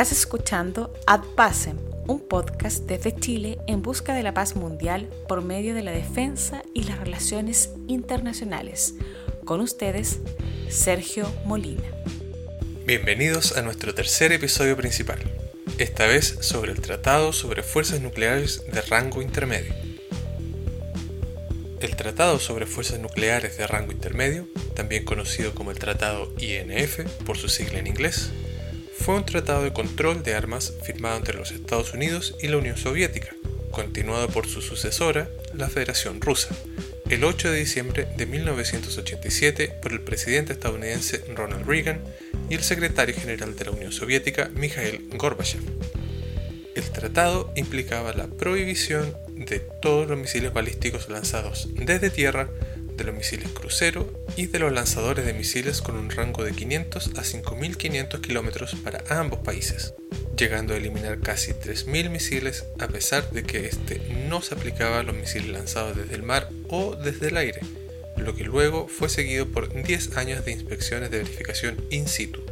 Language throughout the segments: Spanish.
Estás escuchando Ad Pacem, un podcast desde Chile en busca de la paz mundial por medio de la defensa y las relaciones internacionales. Con ustedes, Sergio Molina. Bienvenidos a nuestro tercer episodio principal, esta vez sobre el Tratado sobre Fuerzas Nucleares de Rango Intermedio. El Tratado sobre Fuerzas Nucleares de Rango Intermedio, también conocido como el Tratado INF por su sigla en inglés, fue un tratado de control de armas firmado entre los Estados Unidos y la Unión Soviética, continuado por su sucesora, la Federación Rusa, el 8 de diciembre de 1987 por el presidente estadounidense Ronald Reagan y el secretario general de la Unión Soviética Mikhail Gorbachev. El tratado implicaba la prohibición de todos los misiles balísticos lanzados desde tierra de los misiles crucero y de los lanzadores de misiles con un rango de 500 a 5.500 kilómetros para ambos países, llegando a eliminar casi 3.000 misiles a pesar de que este no se aplicaba a los misiles lanzados desde el mar o desde el aire, lo que luego fue seguido por 10 años de inspecciones de verificación in situ.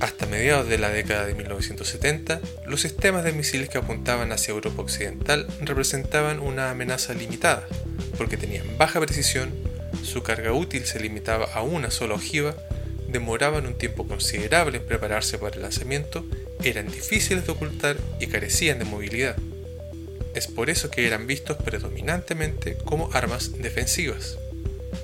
Hasta mediados de la década de 1970, los sistemas de misiles que apuntaban hacia Europa Occidental representaban una amenaza limitada, porque tenían baja precisión, su carga útil se limitaba a una sola ojiva, demoraban un tiempo considerable en prepararse para el lanzamiento, eran difíciles de ocultar y carecían de movilidad. Es por eso que eran vistos predominantemente como armas defensivas.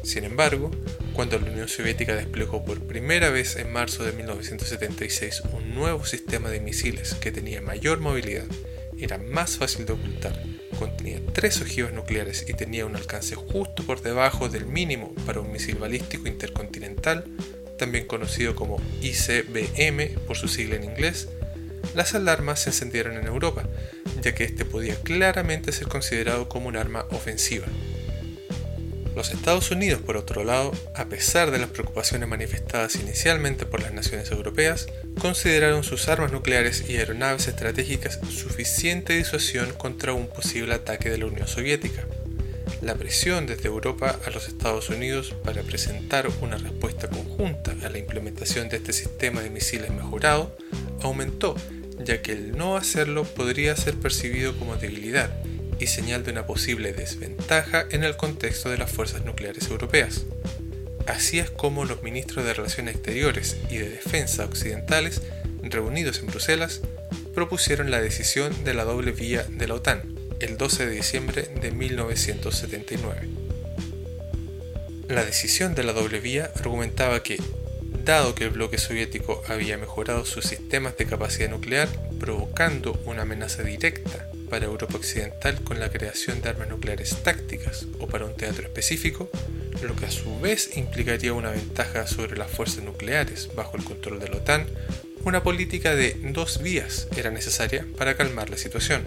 Sin embargo, cuando la Unión Soviética desplegó por primera vez en marzo de 1976 un nuevo sistema de misiles que tenía mayor movilidad, era más fácil de ocultar. Contenía tres ojivas nucleares y tenía un alcance justo por debajo del mínimo para un misil balístico intercontinental, también conocido como ICBM por su sigla en inglés, las alarmas se encendieron en Europa, ya que este podía claramente ser considerado como un arma ofensiva. Los Estados Unidos, por otro lado, a pesar de las preocupaciones manifestadas inicialmente por las naciones europeas, consideraron sus armas nucleares y aeronaves estratégicas suficiente disuasión contra un posible ataque de la Unión Soviética. La presión desde Europa a los Estados Unidos para presentar una respuesta conjunta a la implementación de este sistema de misiles mejorado aumentó, ya que el no hacerlo podría ser percibido como debilidad y señal de una posible desventaja en el contexto de las fuerzas nucleares europeas. Así es como los ministros de Relaciones Exteriores y de Defensa occidentales, reunidos en Bruselas, propusieron la decisión de la doble vía de la OTAN el 12 de diciembre de 1979. La decisión de la doble vía argumentaba que, dado que el bloque soviético había mejorado sus sistemas de capacidad nuclear, provocando una amenaza directa para Europa Occidental con la creación de armas nucleares tácticas o para un teatro específico, lo que a su vez implicaría una ventaja sobre las fuerzas nucleares bajo el control de la OTAN, una política de dos vías era necesaria para calmar la situación.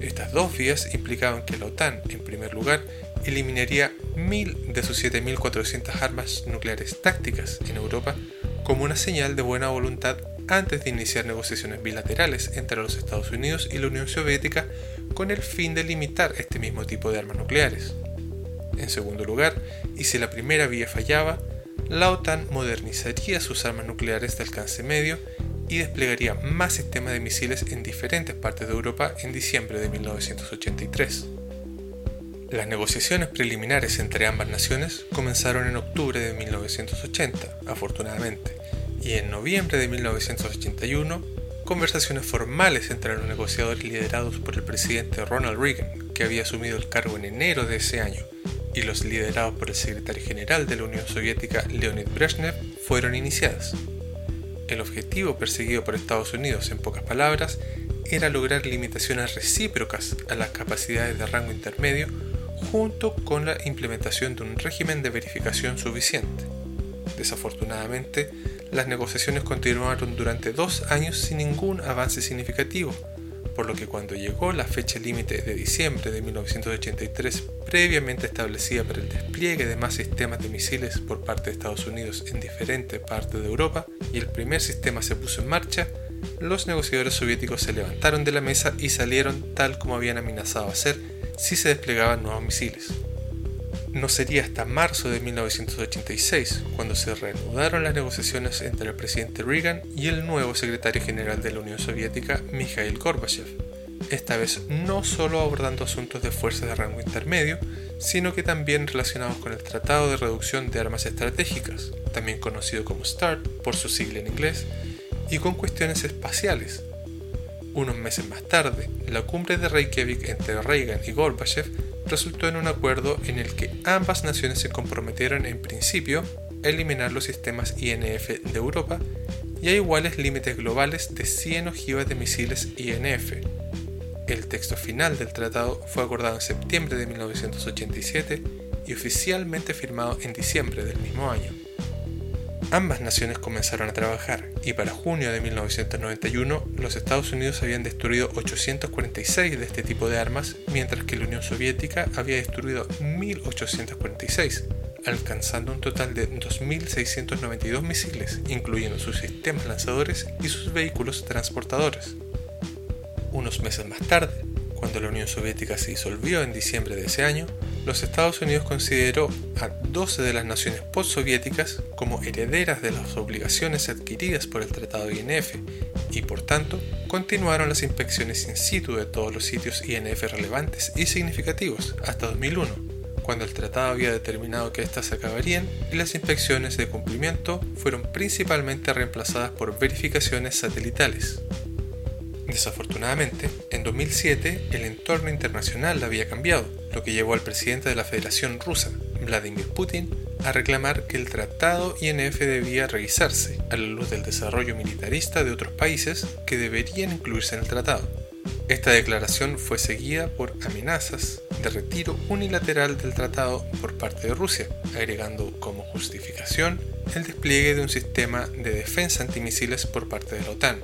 Estas dos vías implicaban que la OTAN, en primer lugar, eliminaría mil de sus 7.400 armas nucleares tácticas en Europa como una señal de buena voluntad antes de iniciar negociaciones bilaterales entre los Estados Unidos y la Unión Soviética con el fin de limitar este mismo tipo de armas nucleares. En segundo lugar, y si la primera vía fallaba, la OTAN modernizaría sus armas nucleares de alcance medio y desplegaría más sistemas de misiles en diferentes partes de Europa en diciembre de 1983. Las negociaciones preliminares entre ambas naciones comenzaron en octubre de 1980, afortunadamente, y en noviembre de 1981 conversaciones formales entre los negociadores liderados por el presidente Ronald Reagan, que había asumido el cargo en enero de ese año, y los liderados por el secretario general de la Unión Soviética Leonid Brezhnev fueron iniciadas. El objetivo perseguido por Estados Unidos, en pocas palabras, era lograr limitaciones recíprocas a las capacidades de rango intermedio junto con la implementación de un régimen de verificación suficiente. Desafortunadamente, las negociaciones continuaron durante dos años sin ningún avance significativo, por lo que cuando llegó la fecha límite de diciembre de 1983 previamente establecida para el despliegue de más sistemas de misiles por parte de Estados Unidos en diferentes partes de Europa y el primer sistema se puso en marcha, los negociadores soviéticos se levantaron de la mesa y salieron tal como habían amenazado hacer si se desplegaban nuevos misiles. No sería hasta marzo de 1986 cuando se reanudaron las negociaciones entre el presidente Reagan y el nuevo secretario general de la Unión Soviética, Mikhail Gorbachev. Esta vez no solo abordando asuntos de fuerzas de rango intermedio, sino que también relacionados con el Tratado de Reducción de Armas Estratégicas, también conocido como START por su sigla en inglés, y con cuestiones espaciales. Unos meses más tarde, la cumbre de Reykjavik entre Reagan y Gorbachev resultó en un acuerdo en el que ambas naciones se comprometieron en principio a eliminar los sistemas INF de Europa y a iguales límites globales de 100 ojivas de misiles INF. El texto final del tratado fue acordado en septiembre de 1987 y oficialmente firmado en diciembre del mismo año. Ambas naciones comenzaron a trabajar y para junio de 1991 los Estados Unidos habían destruido 846 de este tipo de armas, mientras que la Unión Soviética había destruido 1846, alcanzando un total de 2.692 misiles, incluyendo sus sistemas lanzadores y sus vehículos transportadores. Unos meses más tarde, cuando la Unión Soviética se disolvió en diciembre de ese año, los Estados Unidos consideró a 12 de las naciones postsoviéticas como herederas de las obligaciones adquiridas por el Tratado INF y por tanto continuaron las inspecciones in situ de todos los sitios INF relevantes y significativos hasta 2001, cuando el tratado había determinado que éstas acabarían y las inspecciones de cumplimiento fueron principalmente reemplazadas por verificaciones satelitales. Desafortunadamente, en 2007 el entorno internacional había cambiado, lo que llevó al presidente de la Federación Rusa, Vladimir Putin, a reclamar que el tratado INF debía revisarse a la luz del desarrollo militarista de otros países que deberían incluirse en el tratado. Esta declaración fue seguida por amenazas de retiro unilateral del tratado por parte de Rusia, agregando como justificación el despliegue de un sistema de defensa antimisiles por parte de la OTAN,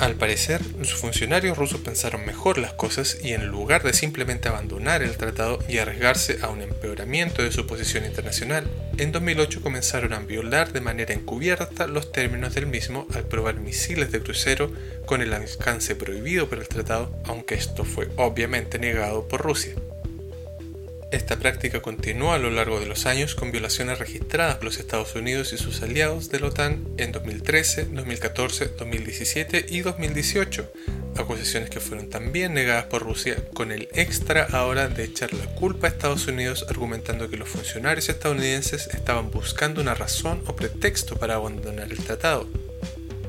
al parecer, los funcionarios rusos pensaron mejor las cosas y en lugar de simplemente abandonar el tratado y arriesgarse a un empeoramiento de su posición internacional, en 2008 comenzaron a violar de manera encubierta los términos del mismo al probar misiles de crucero con el alcance prohibido por el tratado, aunque esto fue obviamente negado por Rusia. Esta práctica continuó a lo largo de los años con violaciones registradas por los Estados Unidos y sus aliados de la OTAN en 2013, 2014, 2017 y 2018, acusaciones que fueron también negadas por Rusia con el extra ahora de echar la culpa a Estados Unidos argumentando que los funcionarios estadounidenses estaban buscando una razón o pretexto para abandonar el tratado.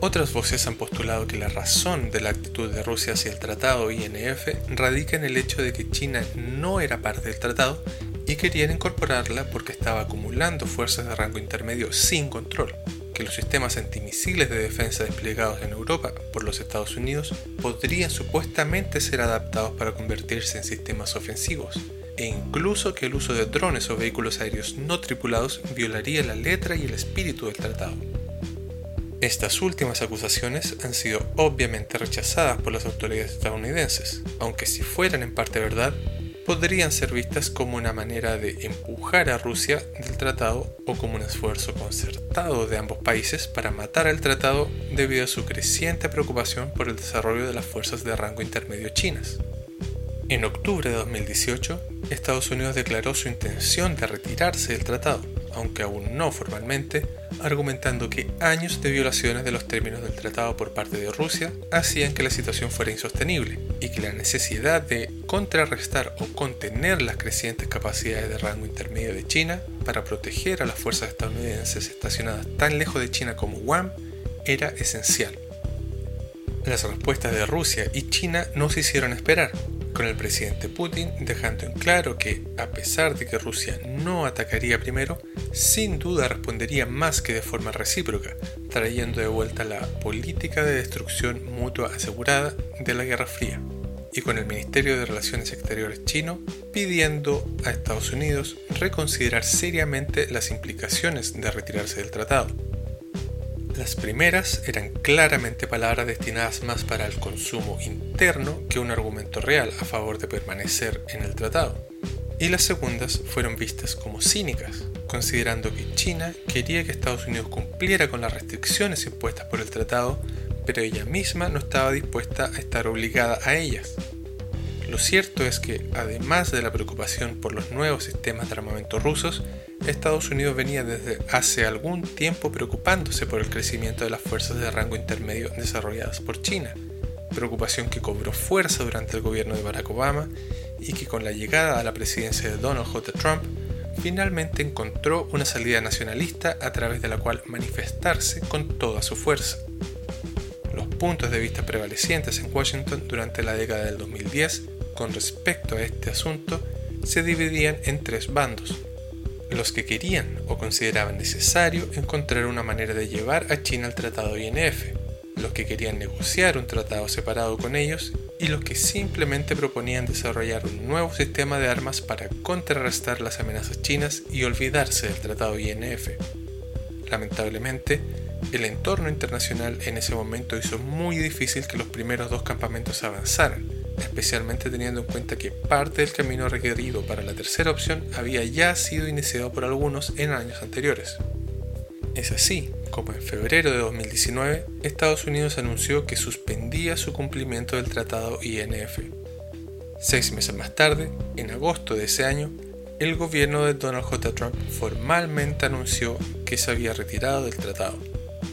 Otras voces han postulado que la razón de la actitud de Rusia hacia el tratado INF radica en el hecho de que China no era parte del tratado y querían incorporarla porque estaba acumulando fuerzas de rango intermedio sin control, que los sistemas antimisiles de defensa desplegados en Europa por los Estados Unidos podrían supuestamente ser adaptados para convertirse en sistemas ofensivos, e incluso que el uso de drones o vehículos aéreos no tripulados violaría la letra y el espíritu del tratado. Estas últimas acusaciones han sido obviamente rechazadas por las autoridades estadounidenses, aunque si fueran en parte verdad, podrían ser vistas como una manera de empujar a Rusia del tratado o como un esfuerzo concertado de ambos países para matar al tratado debido a su creciente preocupación por el desarrollo de las fuerzas de rango intermedio chinas. En octubre de 2018, Estados Unidos declaró su intención de retirarse del tratado, aunque aún no formalmente, argumentando que años de violaciones de los términos del tratado por parte de Rusia hacían que la situación fuera insostenible y que la necesidad de contrarrestar o contener las crecientes capacidades de rango intermedio de China para proteger a las fuerzas estadounidenses estacionadas tan lejos de China como Guam era esencial. Las respuestas de Rusia y China no se hicieron esperar, con el presidente Putin dejando en claro que, a pesar de que Rusia no atacaría primero, sin duda respondería más que de forma recíproca, trayendo de vuelta la política de destrucción mutua asegurada de la Guerra Fría, y con el Ministerio de Relaciones Exteriores chino pidiendo a Estados Unidos reconsiderar seriamente las implicaciones de retirarse del tratado. Las primeras eran claramente palabras destinadas más para el consumo interno que un argumento real a favor de permanecer en el tratado. Y las segundas fueron vistas como cínicas, considerando que China quería que Estados Unidos cumpliera con las restricciones impuestas por el tratado, pero ella misma no estaba dispuesta a estar obligada a ellas. Lo cierto es que, además de la preocupación por los nuevos sistemas de armamento rusos, Estados Unidos venía desde hace algún tiempo preocupándose por el crecimiento de las fuerzas de rango intermedio desarrolladas por China, preocupación que cobró fuerza durante el gobierno de Barack Obama y que con la llegada a la presidencia de Donald J. Trump finalmente encontró una salida nacionalista a través de la cual manifestarse con toda su fuerza. Los puntos de vista prevalecientes en Washington durante la década del 2010 con respecto a este asunto se dividían en tres bandos. Los que querían o consideraban necesario encontrar una manera de llevar a China al Tratado INF, los que querían negociar un tratado separado con ellos y los que simplemente proponían desarrollar un nuevo sistema de armas para contrarrestar las amenazas chinas y olvidarse del tratado INF. Lamentablemente, el entorno internacional en ese momento hizo muy difícil que los primeros dos campamentos avanzaran, especialmente teniendo en cuenta que parte del camino requerido para la tercera opción había ya sido iniciado por algunos en años anteriores. Es así como en febrero de 2019 Estados Unidos anunció que suspendía su cumplimiento del tratado INF. Seis meses más tarde, en agosto de ese año, el gobierno de Donald J. Trump formalmente anunció que se había retirado del tratado,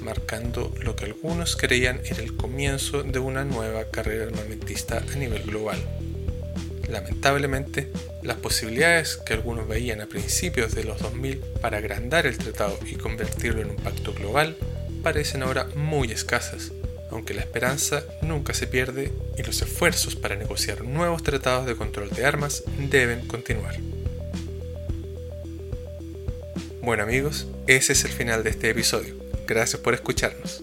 marcando lo que algunos creían era el comienzo de una nueva carrera armamentista a nivel global. Lamentablemente, las posibilidades que algunos veían a principios de los 2000 para agrandar el tratado y convertirlo en un pacto global parecen ahora muy escasas, aunque la esperanza nunca se pierde y los esfuerzos para negociar nuevos tratados de control de armas deben continuar. Bueno amigos, ese es el final de este episodio. Gracias por escucharnos.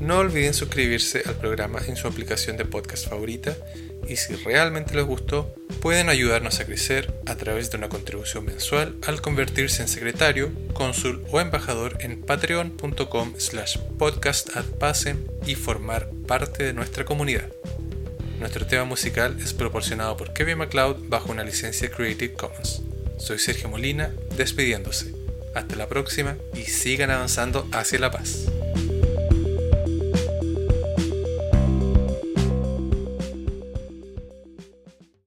No olviden suscribirse al programa en su aplicación de podcast favorita y si realmente les gustó, pueden ayudarnos a crecer a través de una contribución mensual al convertirse en secretario, cónsul o embajador en patreon.com slash podcastadpasem y formar parte de nuestra comunidad. Nuestro tema musical es proporcionado por Kevin MacLeod bajo una licencia Creative Commons. Soy Sergio Molina, despidiéndose. Hasta la próxima y sigan avanzando hacia la paz.